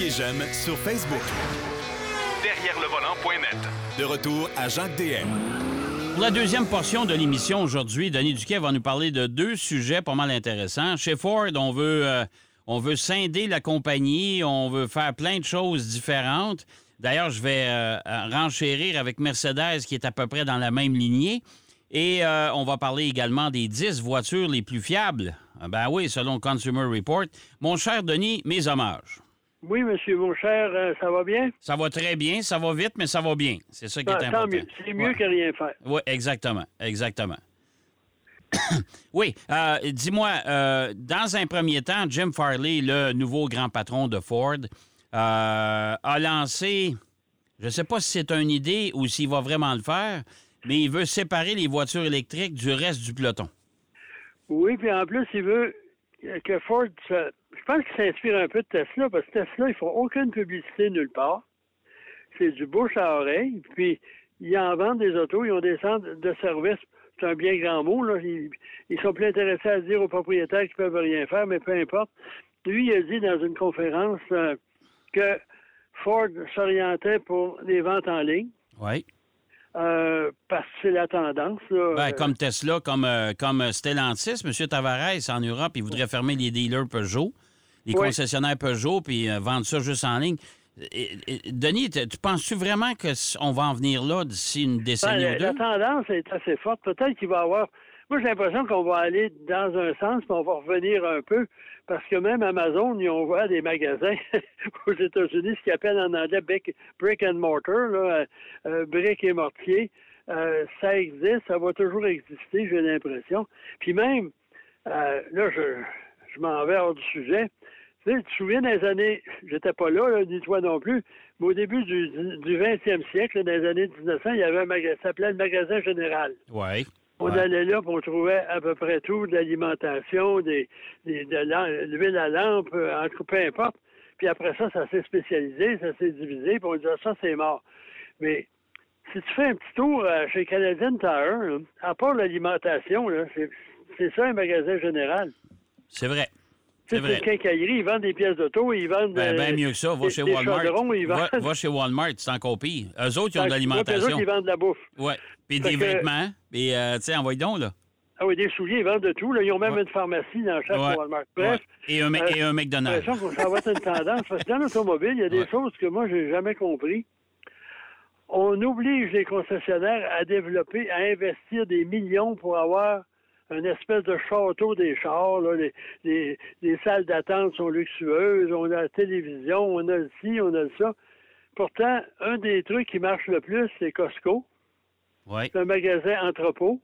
Cliquez j'aime sur Facebook. Derrière le volant.net. De retour à Jacques DM. Pour la deuxième portion de l'émission aujourd'hui, Denis Duquet va nous parler de deux sujets pas mal intéressants. Chez Ford, on veut, euh, on veut scinder la compagnie, on veut faire plein de choses différentes. D'ailleurs, je vais euh, renchérir avec Mercedes qui est à peu près dans la même lignée. Et euh, on va parler également des 10 voitures les plus fiables. Ah Ben oui, selon Consumer Report. Mon cher Denis, mes hommages. Oui, monsieur, mon cher, euh, ça va bien? Ça va très bien, ça va vite, mais ça va bien. C'est ça qui est important. tant mieux. C'est mieux Ouais. que rien faire. Oui, exactement, exactement. oui, euh, dis-moi, euh, dans un premier temps, Jim Farley, le nouveau grand patron de Ford, a lancé, je ne sais pas si c'est une idée ou s'il va vraiment le faire, mais il veut séparer les voitures électriques du reste du peloton. Oui, puis en plus, il veut que Ford, se- je pense qu'il s'inspire un peu de Tesla, parce que Tesla, ils font aucune publicité nulle part. C'est du bouche à oreille, puis ils en vendent des autos, ils ont des centres de service. C'est un bien grand mot, là. Ils, ils sont plus intéressés à dire aux propriétaires qu'ils peuvent rien faire, mais peu importe. Lui, il a dit dans une conférence euh, que Ford s'orientait pour les ventes en ligne. Oui. Euh, parce que c'est la tendance. Là. Ben, comme Tesla, comme, euh, comme Stellantis, M. Tavares, en Europe, il voudrait fermer les dealers Peugeot, les Oui. concessionnaires Peugeot, puis euh, vendre ça juste en ligne. Et- et- Denis, tu penses-tu vraiment qu'on va en venir là d'ici une ben, décennie la, ou la deux? tendance est assez forte. Peut-être qu'il va y avoir. Moi, j'ai l'impression qu'on va aller dans un sens, mais on va revenir un peu, parce que même Amazon, ils ont ouvert des magasins aux États-Unis, ce qu'ils appellent en anglais brick, brick and mortar, là, euh, euh, briques et mortier. Euh, ça existe, ça va toujours exister, j'ai l'impression. Puis même, euh, là, je, je m'en vais hors du sujet. Tu sais, tu te souviens des années, j'étais pas là, là, ni toi non plus, mais au début du, du 20e siècle, dans les années 1900, il y avait un magasin, ça s'appelait le magasin général. Oui. On allait là, puis on trouvait à peu près tout, de l'alimentation, des, des, de l'huile à lampe, euh, en tout peu importe. Puis après ça, ça s'est spécialisé, ça s'est divisé, puis on disait ça, c'est mort. Mais si tu fais un petit tour euh, chez Canadian Tire, à part l'alimentation, c'est ça un magasin général. C'est vrai. Tu C'est sais, vrai. quincaillerie, ils vendent des pièces d'auto, ils vendent Ben, ben mieux que ça. Va des- chez Walmart. Va, vendent. va chez Walmart, c'est encore pire. Eux autres, ils ont de puis eux l'alimentation. autres, ils vendent de la bouffe. Oui. Puis des que- vêtements. Puis, euh, tu sais, envoie donc, là. Ah oui, des souliers, ils vendent de tout. Là. Ils ont même Ouais. une pharmacie dans chaque Ouais. Walmart. Bref, Ouais. Et un, euh, et un McDonald's. ça va être une tendance. Parce que dans l'automobile, il y a des choses que moi, j'ai jamais compris. On oblige les concessionnaires à développer, à investir des millions pour avoir une espèce de château des chars. Là. Les, les- les salles d'attente sont luxueuses, on a la télévision, on a le ci, on a le ça. Pourtant, un des trucs qui marche le plus, c'est Costco. Oui. C'est un magasin entrepôt.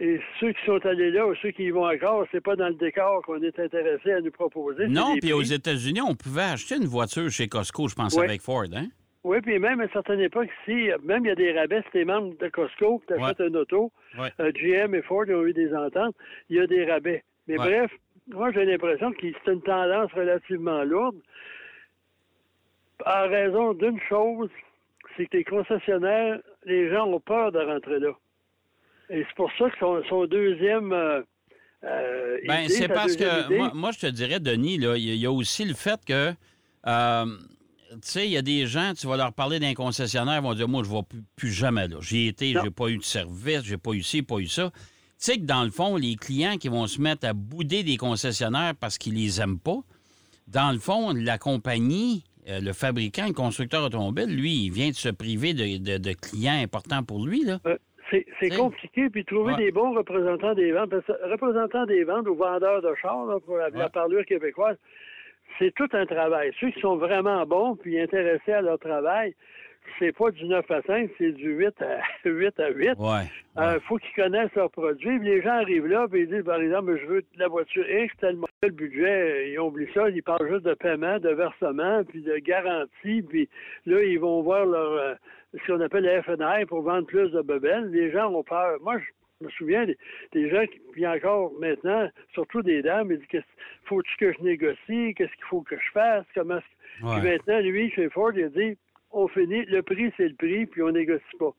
Et ceux qui sont allés là ou ceux qui y vont encore, c'est pas dans le décor qu'on est intéressé à nous proposer. Non, puis aux. États-Unis, on pouvait acheter une voiture chez Costco, je pense, Ouais. avec Ford, hein? Oui, puis même à une certaine époque, ici, même il y a des rabais, si t'es membre de Costco, tu achètes Ouais. une auto, Ouais. euh, GM et Ford ont eu des ententes, il y a des rabais. Mais Ouais. bref, moi j'ai l'impression que c'est une tendance relativement lourde. En raison d'une chose, c'est que les concessionnaires, les gens ont peur de rentrer là. Et c'est pour ça que son, son deuxième euh, euh, Ben, c'est parce que moi, moi, je te dirais, Denis, là, il y, a- il y a aussi le fait que, euh, tu sais, il y a des gens, tu vas leur parler d'un concessionnaire, ils vont dire, moi, je ne vais plus, plus jamais là. J'y ai été, Non. j'ai pas eu de service, j'ai pas eu ci, pas eu ça. Tu sais que dans le fond, les clients qui vont se mettre à bouder des concessionnaires parce qu'ils les aiment pas, dans le fond, la compagnie, euh, le fabricant, le constructeur automobile, lui, il vient de se priver de, de- de clients importants pour lui, là. Euh, c'est compliqué, puis trouver Ouais. des bons représentants des ventes, parce que représentants des ventes ou vendeurs de chars, là, pour la, la Ouais. parlure québécoise, c'est tout un travail. Ceux qui sont vraiment bons puis intéressés à leur travail, c'est pas du 9 à 5, c'est du 8 à 8 à 8. Ouais. Euh, faut qu'ils connaissent leurs produits. Les gens arrivent là, puis ils disent, par exemple, je veux la voiture X, tellement le budget, ils oublient ça, ils parlent juste de paiement, de versement, puis de garantie, puis là, ils vont voir leur euh, ce qu'on appelle le FNI pour vendre plus de bebelles. Les gens ont peur. Moi, je me souviens des, des gens qui, puis encore maintenant, surtout des dames, ils disent, qu'est-ce- faut-tu que je négocie? Qu'est-ce qu'il faut que je fasse? Comment est-ce que- Ouais. Puis maintenant, lui, chez Ford, il a dit, on finit, le prix, c'est le prix, puis on négocie pas.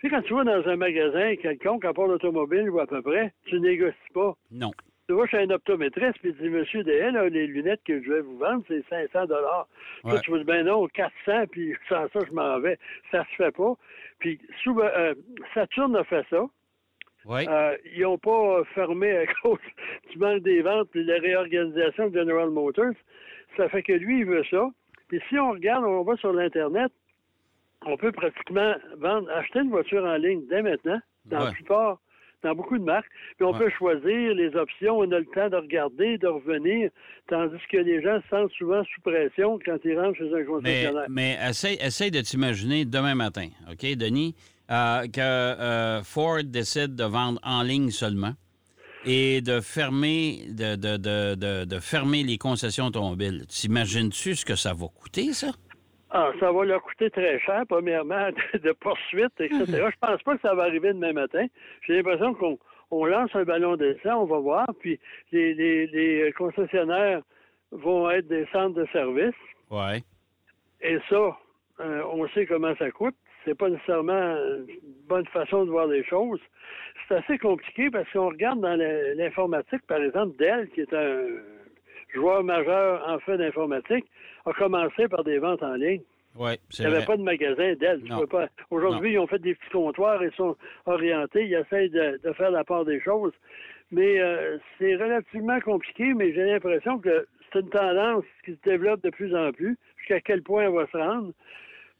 Tu sais, quand tu vas dans un magasin quelconque, à part l'automobile ou à peu près, tu négocies pas. Non. Tu vois, je suis un optométriste, puis il dit, Monsieur DL, là, les lunettes que je vais vous vendre, c'est 500 dollars. Ouais. tu me dis, ben non, 400, puis sans ça, je m'en vais. Ça se fait pas. Puis souvent, euh, Saturne a fait ça. Oui. Euh, ils n'ont pas fermé à cause du manque des ventes puis de la réorganisation de General Motors. Ça fait que lui, il veut ça. Puis si on regarde, on va sur l'Internet, on peut pratiquement vendre, acheter une voiture en ligne dès maintenant, dans la Ouais. plupart, dans beaucoup de marques. Puis on Ouais. peut choisir les options, on a le temps de regarder, de revenir, tandis que les gens se sentent souvent sous pression quand ils rentrent chez un Mais, concessionnaire. mais essaye, essaye de t'imaginer demain matin, OK, Denis, euh, que euh, Ford décide de vendre en ligne seulement et de fermer, de, de, de, fermer les concessions automobiles. T'imagines-tu ce que ça va coûter, ça? Ah, ça va leur coûter très cher, premièrement, de, poursuites, etc. Je pense pas que ça va arriver demain matin. J'ai l'impression qu'on on lance un ballon d'essai, on va voir, puis les, les, les concessionnaires vont être des centres de service. Oui. Et ça, euh, on sait comment ça coûte. C'est pas nécessairement une bonne façon de voir les choses. C'est assez compliqué parce qu'on regarde dans l'informatique, par exemple, Dell, qui est un joueur majeur en fait d'informatique, a commencé par des ventes en ligne. Oui, Il n'y avait vrai. pas de magasin Dell. Aujourd'hui, ils ont fait des petits comptoirs, ils sont orientés, ils essayent de, de faire la part des choses. Mais euh, c'est relativement compliqué, mais j'ai l'impression que c'est une tendance qui se développe de plus en plus. Jusqu'à quel point elle va se rendre.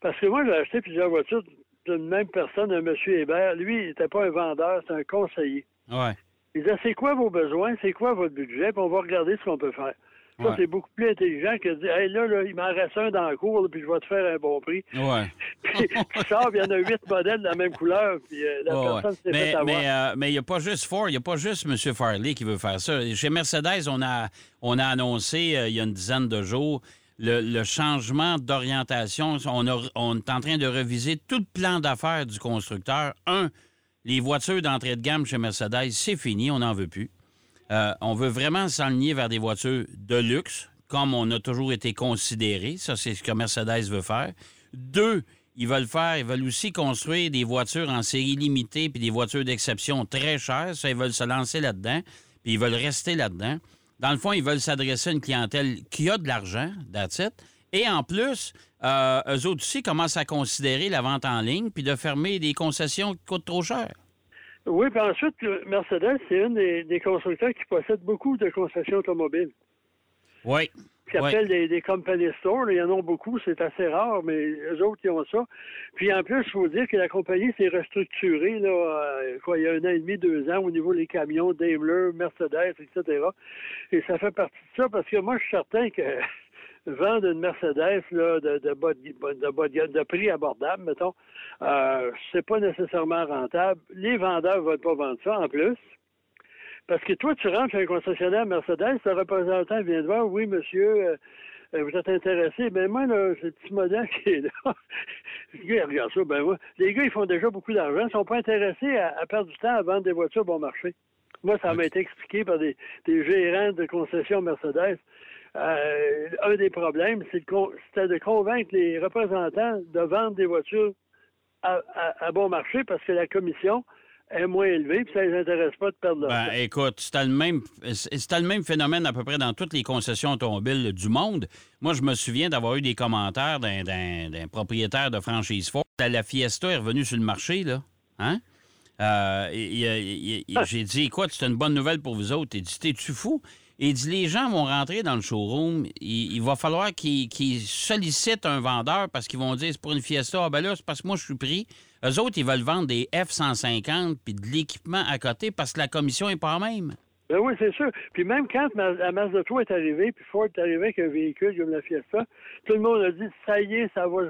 Parce que moi, j'ai acheté plusieurs voitures d'une même personne, un monsieur Hébert. Lui, il n'était pas un vendeur, c'est un conseiller. Oui. Il disait, c'est quoi vos besoins, c'est quoi votre budget, puis on va regarder ce qu'on peut faire. Ça, Ouais. c'est beaucoup plus intelligent que de dire, hey, là, là, il m'en reste un dans le cours, là, puis je vais te faire un bon prix. Oui. Puis tu sors, il y en a huit modèles de la même couleur, puis euh, la Ouais, ouais. personne s'est Mais fait avoir. mais, euh, mais il n'y a pas juste Ford, il n'y a pas juste M. Farley qui veut faire ça. Chez Mercedes, on a, on a annoncé euh, il y a une dizaine de jours le, changement d'orientation. On est en train de reviser tout le plan d'affaires du constructeur. Un, les voitures d'entrée de gamme chez Mercedes, c'est fini, on n'en veut plus. Euh, on veut vraiment s'aligner vers des voitures de luxe, comme on a toujours été considéré. Ça, c'est ce que Mercedes veut faire. Deux, ils veulent faire, ils veulent aussi construire des voitures en série limitée puis des voitures d'exception très chères. Ça, ils veulent se lancer là-dedans, puis ils veulent rester là-dedans. Dans le fond, ils veulent s'adresser à une clientèle qui a de l'argent, that's it. Et en plus, euh, eux autres aussi commencent à considérer la vente en ligne puis de fermer des concessions qui coûtent trop cher. Oui, puis ensuite, Mercedes, c'est un des, des constructeurs qui possède beaucoup de concessions automobiles. Oui. Qui Ouais. appellent des, des company stores. Il y en a beaucoup, c'est assez rare, mais eux autres, ils ont ça. Puis en plus, il faut dire que la compagnie s'est restructurée là, euh, quoi, il y a un an et demi, deux ans, au niveau des camions, Daimler, Mercedes, etc. Et ça fait partie de ça parce que moi, je suis certain que vendre une Mercedes là, de, de, bas de, de bas de gamme, de prix abordable, mettons, euh, c'est pas nécessairement rentable. Les vendeurs ne veulent pas vendre ça en plus. Parce que toi, tu rentres chez un concessionnaire Mercedes, le représentant vient te voir, oui, monsieur, euh, euh, vous êtes intéressé. Ben moi, là, ce petit modèle qui est là, le gars, regarde ça, ben moi, les gars, ils font déjà beaucoup d'argent, ils sont pas intéressés à, perdre du temps à vendre des voitures bon marché. Moi, ça m'a été expliqué par des, gérants de concessions Mercedes. Euh, un des problèmes, de c'était de convaincre les représentants de vendre des voitures à- à bon marché parce que la commission est moins élevée, puis ça les intéresse pas de perdre leur Ben, écoute, c'était le même c'était le même phénomène à peu près dans toutes les concessions automobiles du monde. Moi, je me souviens d'avoir eu des commentaires d'un, d'un- d'un propriétaire de franchise Ford. La, Fiesta est revenue sur le marché, là. Hein? Euh, et- et- et- et- j'ai dit, écoute, c'est une bonne nouvelle pour vous autres. Il dit, t'es-tu fou? Il dit, les gens vont rentrer dans le showroom. Il, va falloir qu'ils, sollicitent un vendeur parce qu'ils vont dire, c'est pour une Fiesta. Ah, ben là, c'est parce que moi, je suis pris. Eux autres, ils veulent vendre des F-150 puis de l'équipement à côté parce que la commission n'est pas même. Ben oui, c'est sûr. Puis même quand la Mazda 3 est arrivée, puis Ford est arrivé avec un véhicule comme la Fiesta, tout le monde a dit ça y est, ça va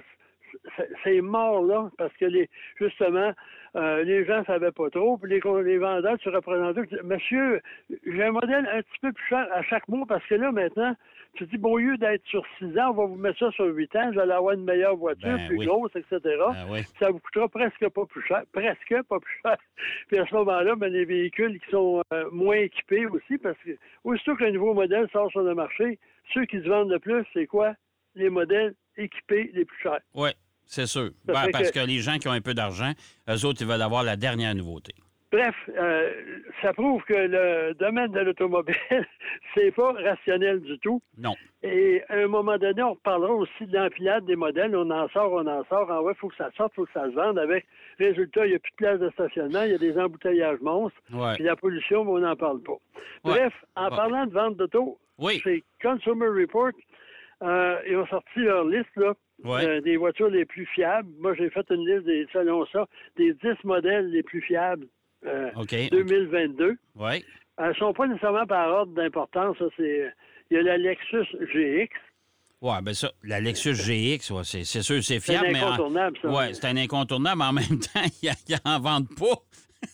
c'est- c'est mort là, parce que les justement, euh, les gens savaient pas trop, puis les, vendeurs se représentaient, disaient, Monsieur, j'ai un modèle un petit peu plus cher à chaque mois, parce que là, maintenant, tu dis, bon, au lieu d'être sur 6 ans, on va vous mettre ça sur 8 ans, vous allez avoir une meilleure voiture, Ben plus oui. grosse, etc. Ah oui. ça vous coûtera presque pas plus cher, presque pas plus cher. Puis à ce moment-là, ben, les véhicules qui sont euh, moins équipés aussi, parce que aussitôt qu'un nouveau modèle sort sur le marché, ceux qui se vendent le plus, c'est quoi? Les modèles équipés les plus chers. Oui, c'est sûr. Ben, parce que- que... les gens qui ont un peu d'argent, eux autres, ils veulent avoir la dernière nouveauté. Bref, euh, ça prouve que le domaine de l'automobile, c'est pas rationnel du tout. Non. Et à un moment donné, on parlera aussi de l'empilade des modèles. On en sort, on en sort. En vrai, il faut que ça sorte, il faut que ça se vende. Avec résultat, il n'y a plus de place de stationnement, il y a des embouteillages monstres. Ouais. Puis la pollution, mais on n'en parle pas. Bref, en parlant de vente d'auto, Oui. c'est Consumer Report. Euh, ils ont sorti leur liste là, Ouais. euh, des voitures les plus fiables. Moi, j'ai fait une liste des, selon ça, des 10 modèles les plus fiables euh, OK. 2022. Oui. Elles ne sont pas nécessairement par ordre d'importance. c'est Il y a la Lexus GX. Ouais, ben ça, la Lexus GX, ouais, c'est c'est sûr, c'est C'est fiable, un mais. en- incontournable, ça. Ouais, c'est un incontournable, mais en même temps, ils n'en vendent pas.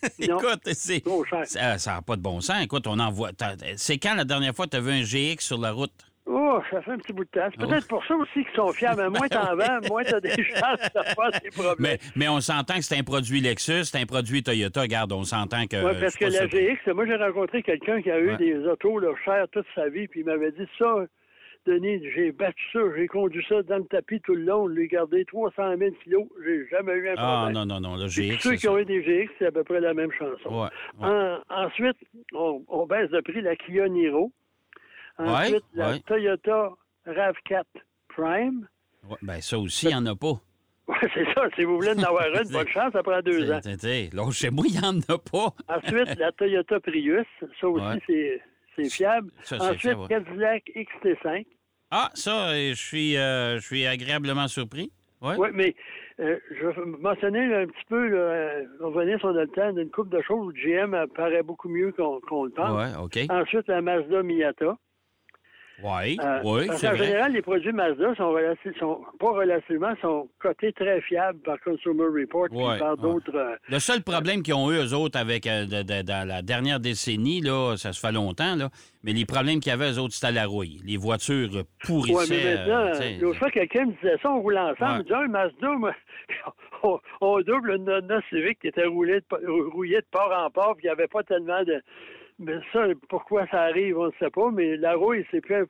Écoute, c'est. Trop cher. Ça n'a pas de bon sens. Écoute, on en voit. C'est quand la dernière fois que tu as vu un GX sur la route? Oh, ça fait un petit bout de temps. C'est Oh. peut-être pour ça aussi qu'ils sont fiables. Mais moins t'en vends, moins t'as des chances d'avoir des problèmes. Mais, mais on s'entend que c'est un produit Lexus, c'est un produit Toyota. Regarde, on s'entend que. Oui, parce que la. GX, moi, j'ai rencontré quelqu'un qui a eu Ouais. des autos là, chères toute sa vie, puis il m'avait dit ça, Denis, j'ai battu ça, j'ai conduit ça dans le tapis tout le long, je l'ai gardé 300 000 kilos, j'ai jamais eu un Ah, problème. non, non, non, le Puis GX. tous ceux qui ont eu des GX, c'est à peu près la même chanson. Ouais, ouais. En- ensuite, on, on baisse de prix la Kia Niro. Ensuite, Ouais, la ouais. Toyota RAV4 Prime. Ouais, ben, ça aussi, il n'y en a pas. Oui, c'est ça. Si vous voulez en avoir une, bonne chance, ça prend deux ans. Là, chez moi, il n'y en a pas. Ensuite, la Toyota Prius. Ça aussi, Ouais. c'est, fiable. Ça, Ensuite, fiable, ouais. Cadillac XT5. Ah, ça, euh, je suis, euh, je suis agréablement surpris. Ouais. Oui, mais euh, je vais mentionner là, un petit peu, là, revenir sur le temps d'une coupe de choses où GM apparaît beaucoup mieux qu'on, qu'on le pense. Ouais, OK. Ensuite, la Mazda Miata. Oui, Euh, oui, parce c'est qu'en vrai. général, les produits Mazda sont, sont pas relativement, sont cotés très fiables par Consumer Report Ouais, par ouais. d'autres. euh, Le seul problème qu'ils ont eu, eux autres, avec euh, de- de- dans la dernière décennie, là, ça se fait longtemps, là, mais les problèmes qu'il y avait, eux autres, c'était la rouille. Les voitures pourrissaient. euh, sais. l'autre fois, quelqu'un me disait ça, on roule ensemble. Ouais. Il dit, ah, Mazda, on, on double une Honda Civic qui était roulée de, rouillée de port en port, puis il n'y avait pas tellement de. Mais ça, pourquoi ça arrive, on ne sait pas, mais la rouille, c'est plus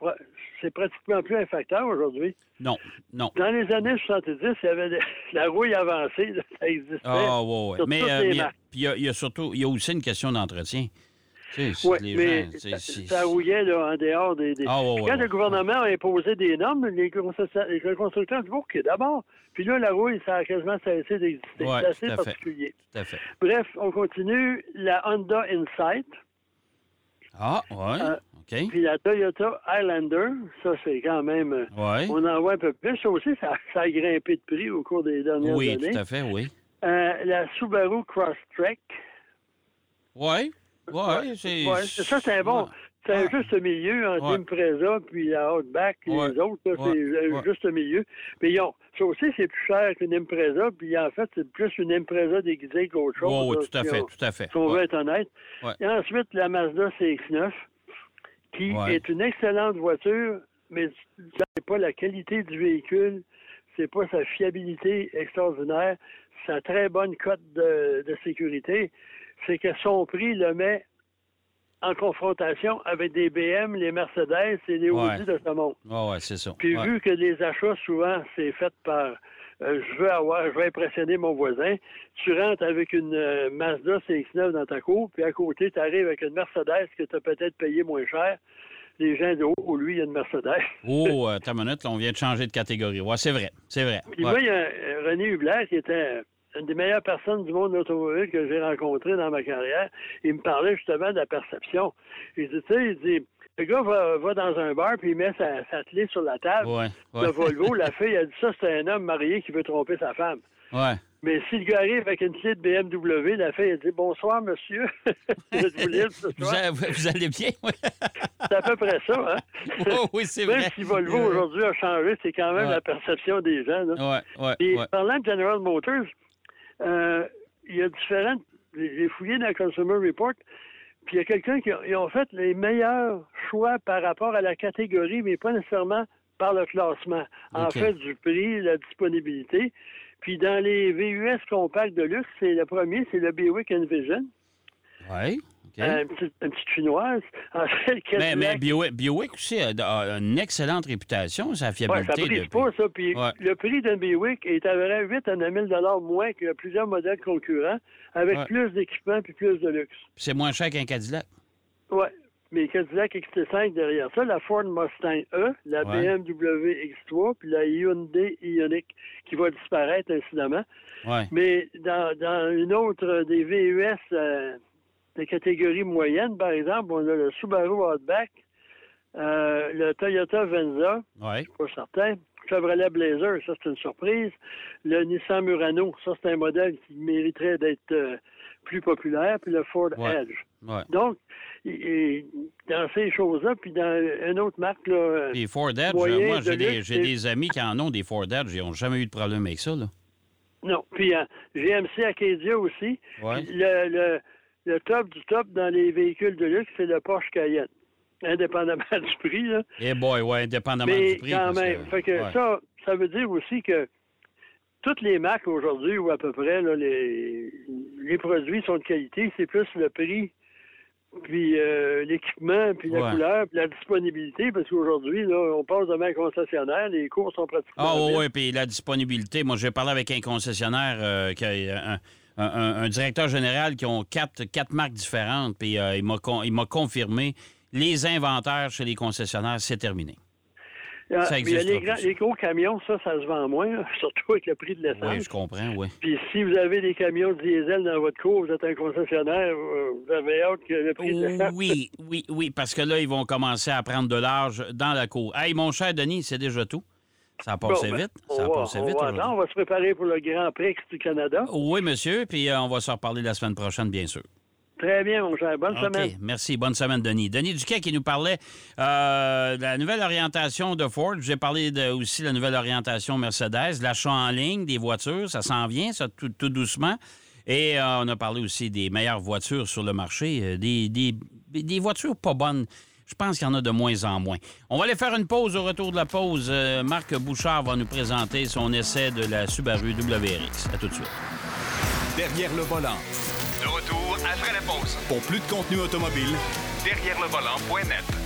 c'est pratiquement plus un facteur aujourd'hui. Non, non. Dans les années 70, il y avait de- la rouille avancée, là, ça existait. Ah, ouais, ouais. Mais euh, il y a- puis il y, a- il y a surtout, il y a aussi une question d'entretien. Tu sais, c'est Oui, mais gens, ça, rouillait là, en dehors des. des- Ah, quand le gouvernement a imposé des normes, les, constructeurs- les constructeurs disent OK, d'abord. Puis là, la rouille, ça a quasiment cessé d'exister. Ouais, C'est assez fait. particulier. Tout à fait. Bref, on continue. La Honda Insight, Ah, ouais, Euh, OK. puis la Toyota Highlander, ça, c'est quand même. euh, Ouais. On en voit un peu plus. Ça aussi, ça, ça a grimpé de prix au cours des dernières Oui, années. tout à fait, oui. Euh, la Subaru Crosstrek. Oui, oui, c'est... Ouais, c'est- ça, c'est un bon. C'est un Ah. juste milieu entre Ouais. l'Impreza puis la Outback et Ouais. les autres. là, Ouais. C'est un Ouais. juste milieu. Mais ils ont, ça aussi, c'est plus cher qu'une Impreza. Puis en fait, c'est plus une Impreza déguisée qu'autre chose. Oui, oui, là, tout à fait, on- tout à fait. Si on veut être honnête. Et ensuite, la Mazda CX-9, qui est une excellente voiture, mais c'est pas la qualité du véhicule, c'est pas sa fiabilité extraordinaire, sa très bonne cote de, de sécurité, c'est que son prix le met en confrontation avec des BM, les Mercedes et les Ouais. Audi de ce monde. Oui, oui, c'est ça. Puis Ouais. vu que les achats, souvent, c'est fait par euh, je veux avoir, je veux impressionner mon voisin, tu rentres avec une euh, Mazda CX-9 dans ta cour, puis à côté, tu arrives avec une Mercedes que tu as peut-être payé moins cher. Les gens disent Oh, lui, il y a une Mercedes. Oh, euh, ta minute, là, on vient de changer de catégorie. Ouais, c'est vrai, c'est vrai. Puis Ouais. moi, il y a René Hubler, qui était une des meilleures personnes du monde de l'automobile que j'ai rencontré dans ma carrière. Il me parlait justement de la perception. Il dit, tu sais, il dit, le gars va, va dans un bar, puis il met sa, sa clé sur la table. Ouais, Le ouais. Volvo, la fille, elle dit ça, c'est un homme marié qui veut tromper sa femme. Ouais. Mais si le gars arrive avec une clé de BMW, la fille, elle dit Bonsoir, monsieur. Libre ce Vous, soir? a- vous allez bien? Oui, C'est à peu près ça, hein? Oh, oui, c'est Même vrai. si Volvo aujourd'hui a changé, c'est quand même la perception des gens. Là. Ouais, ouais, Et parlant de General Motors, euh, il y a différentes. J'ai fouillé dans le Consumer Report, puis il y a quelqu'un qui a- ils ont fait les meilleurs choix par rapport à la catégorie, mais pas nécessairement par le classement. En fait, du prix, la disponibilité. Puis dans les VUS compacts de luxe, c'est le premier, c'est le Buick Envision. Ouais, une, petite, une petite chinoise. Mais, mais Buick aussi a, a une excellente réputation, sa Ouais, fiabilité. ça brise pas, ça. Puis Ouais. le prix d'un Buick est à vrai 8 à 9 000 moins que plusieurs modèles concurrents, avec Ouais. plus d'équipement puis plus de luxe. C'est moins cher qu'un Cadillac. Oui. Mais Cadillac XT5 derrière ça, la Ford Mustang E, la Ouais. BMW X3, puis la Hyundai Ioniq qui va disparaître incidemment. Ouais. Mais dans, dans une autre euh, des VUS euh, de catégorie moyenne, par exemple, on a le Subaru Outback, euh, le Toyota Venza, Ouais. pas certain. Chevrolet Blazer, ça c'est une surprise. Le Nissan Murano, ça c'est un modèle qui mériterait d'être euh, plus populaire. Puis le Ford Ouais. Edge. Ouais. Donc, et- dans ces choses-là, puis dans une autre marque, là, Les Ford Edge, moyen moi, de j'ai des, j'ai amis qui en ont des Ford Edge. Ils n'ont jamais eu de problème avec ça, là. non. Puis euh, GMC Acadia aussi. Ouais. Le, le, le top du top dans les véhicules de luxe, c'est le Porsche Cayenne. Indépendamment du prix, là. Eh boy, ouais, indépendamment Mais du prix. quand même. Fait que ouais. ça, ça veut dire aussi que toutes les marques aujourd'hui, ou à peu près, là, les, les produits sont de qualité. C'est plus le prix, puis euh, l'équipement, puis la couleur, puis la disponibilité. Parce qu'aujourd'hui, là, on passe devant un concessionnaire, les cours sont pratiquement. Ah oui, oui, puis la disponibilité. Moi, j'ai parlé avec un concessionnaire euh, qui a un, un- directeur général qui ont quatre, quatre marques différentes, puis euh, il m'a con- il m'a confirmé les inventaires chez les concessionnaires, c'est terminé. Ah, ça existe les, grands- les gros camions, ça, ça se vend moins, hein, surtout avec le prix de l'essence. Oui, je comprends, oui. Puis si vous avez des camions diesel dans votre cours, vous êtes un concessionnaire, euh, vous avez hâte que le prix de l'essence. Oui, oui, oui, parce que là, ils vont commencer à prendre de l'âge dans la cour. Hey, mon cher Denis, c'est déjà tout. Ça a passé Bon, ben, vite. on Ça a va- passé on vite va aujourd'hui. attendre, on va se préparer pour le Grand Prix du Canada. Oui, monsieur, puis euh, on va se reparler la semaine prochaine, bien sûr. Très bien, mon cher. Bonne semaine. merci. Bonne semaine, Denis. Denis Duquet qui nous parlait euh, de la nouvelle orientation de Ford. J'ai parlé de, aussi de la nouvelle orientation Mercedes, l'achat en ligne des voitures. Ça s'en vient, ça, tout, tout doucement. Et euh, on a parlé aussi des meilleures voitures sur le marché, des, des- des voitures pas bonnes. Je pense qu'il y en a de moins en moins. On va aller faire une pause. Au retour de la pause, euh, Marc Bouchard va nous présenter son essai de la Subaru WRX. À tout de suite. Derrière le volant. De retour après la pause. Pour plus de contenu automobile, Derrière le volant.net.